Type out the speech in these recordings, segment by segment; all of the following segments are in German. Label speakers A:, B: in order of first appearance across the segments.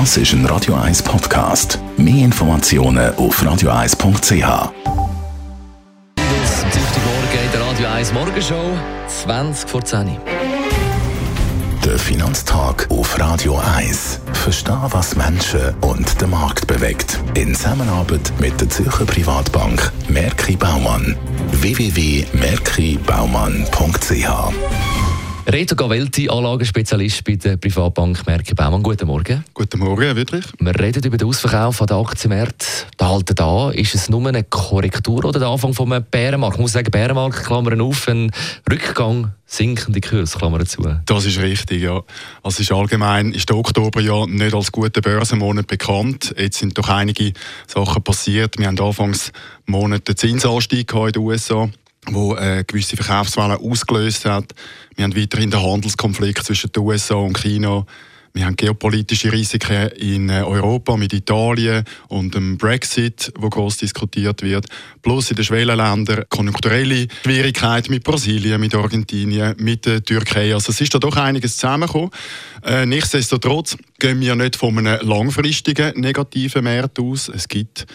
A: Das ist ein Radio 1 Podcast. Mehr Informationen auf radio1.ch.
B: Morgen in der Radio 1 Morgenshow, 20 vor 10 Uhr.
A: Der Finanztag auf Radio 1. Verstehen, was Menschen und den Markt bewegt. In Zusammenarbeit mit der Zürcher Privatbank Merki Baumann. www.merkibaumann.ch
B: Reto Gavelti, Anlagenspezialist bei der Privatbank Merki Baumann. Guten Morgen.
C: Guten Morgen, wirklich.
B: Wir reden über den Ausverkauf an den Aktienmärkten. Da halten da. Ist es nur eine Korrektur oder der Anfang von einem Bärenmarkt? Ich muss sagen, Bärenmarkt, Klammern auf, ein Rückgang, sinkende Kurs, Klammern zu.
C: Das ist richtig, ja. Also ist allgemein ist der Oktober ja nicht als guter Börsenmonat bekannt. Jetzt sind doch einige Sachen passiert. Wir haben anfangs Monat den Zinsanstieg in den USA wo äh, gewisse Verkaufswellen ausgelöst hat. Wir haben weiterhin den Handelskonflikt zwischen den USA und China. Wir haben geopolitische Risiken in äh, Europa mit Italien und dem Brexit, wo groß diskutiert wird. Plus in den Schwellenländern konjunkturelle Schwierigkeiten mit Brasilien, mit Argentinien, mit der Türkei. Also es ist da doch einiges zusammengekommen. Äh, nichtsdestotrotz gehen wir nicht von einem langfristigen negativen Markt aus. Es gibt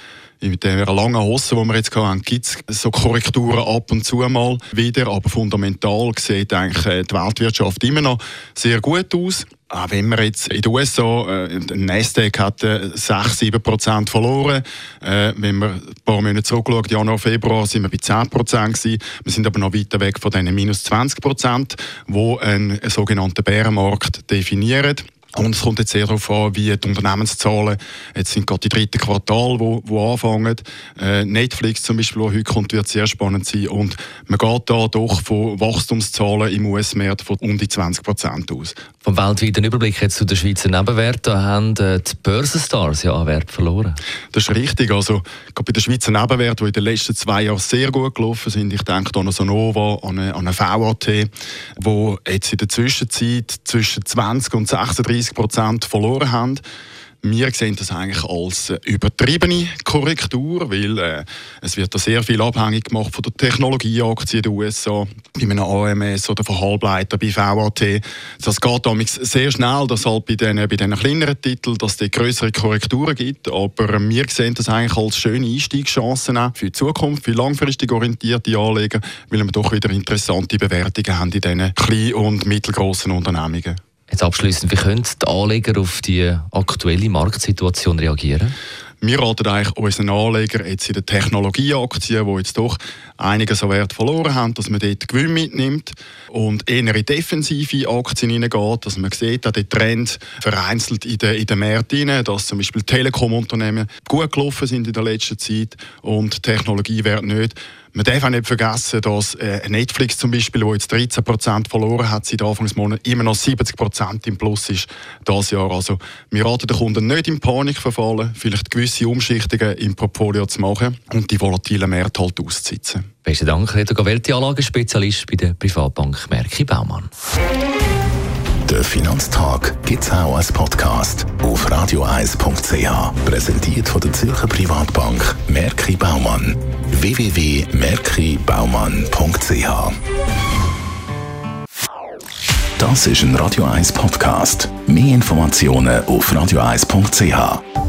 C: mit der langen Hose, die wir jetzt haben, gibt es so Korrekturen ab und zu mal wieder, aber fundamental sieht eigentlich äh, die Weltwirtschaft immer noch sehr gut aus. Auch wenn wir jetzt in den USA, äh, Nasdaq hat äh, 6-7% verloren. Äh, wenn wir ein paar Monate zurückschauen, Januar, Februar, sind wir bei 10% gewesen. Wir sind aber noch weiter weg von diesen minus 20%, die einen sogenannten Bärenmarkt definieren. Und es kommt jetzt sehr darauf an, wie die Unternehmenszahlen, jetzt sind gerade die dritten Quartal, wo, wo anfangen. Äh, Netflix zum Beispiel, heute kommt, wird sehr spannend sein. Und man geht da doch von Wachstumszahlen im US-Markt von um die 20 Prozent aus.
B: Vom weltweiten Überblick jetzt zu den Schweizer Nebenwerten haben äh, die Börsenstars ja an Wert verloren.
C: Das ist richtig. Also, gerade bei den Schweizer Nebenwerten, die in den letzten zwei Jahren sehr gut gelaufen sind, ich denke an eine Sonova, an eine, an eine VAT, wo jetzt in der Zwischenzeit zwischen 20 und 36 30 Prozent verloren haben. Wir sehen das eigentlich als äh, übertriebene Korrektur, weil äh, es wird da sehr viel abhängig gemacht von der Technologieaktie der USA, bei einem AMS oder von Halbleiter bei VAT. Das geht damals sehr schnell, dass halt bei diesen, bei diesen kleineren Titeln, dass es größere Korrekturen gibt. Aber wir sehen das eigentlich als schöne Einstiegschancen für die Zukunft, für langfristig orientierte Anleger, weil wir doch wieder interessante Bewertungen haben in diesen kleinen und mittelgroßen Unternehmungen.
B: Jetzt abschließend, wie können die Anleger auf die aktuelle Marktsituation reagieren?
C: Wir raten eigentlich unseren Anlegern jetzt in den Technologieaktien, die jetzt doch einiges an Wert verloren haben, dass man dort Gewinn mitnimmt und eher in defensive Aktien hineingeht, dass man sieht, dass der Trend vereinzelt in den, in den Märkten rein, dass zum Beispiel Telekom-Unternehmen gut gelaufen sind in der letzten Zeit und Technologiewert nicht. Man darf auch nicht vergessen, dass äh, Netflix zum Beispiel, wo jetzt 13% verloren hat seit Anfang des Monats, immer noch 70% im Plus ist dieses Jahr. Also wir raten den Kunden nicht in Panik verfallen, vielleicht gewisse Umschichtungen im Portfolio zu machen und die volatilen Märkte halt auszusitzen.
B: Besten Dank, Reto Gavelti, Anlagenspezialist bei der Privatbank Merki Baumann.
A: Finanztag gibt es auch als Podcast auf radioeis.ch. Präsentiert von der Zürcher Privatbank Merki Baumann. www.merkibaumann.ch Das ist ein Radio 1 Podcast. Mehr Informationen auf radioeis.ch.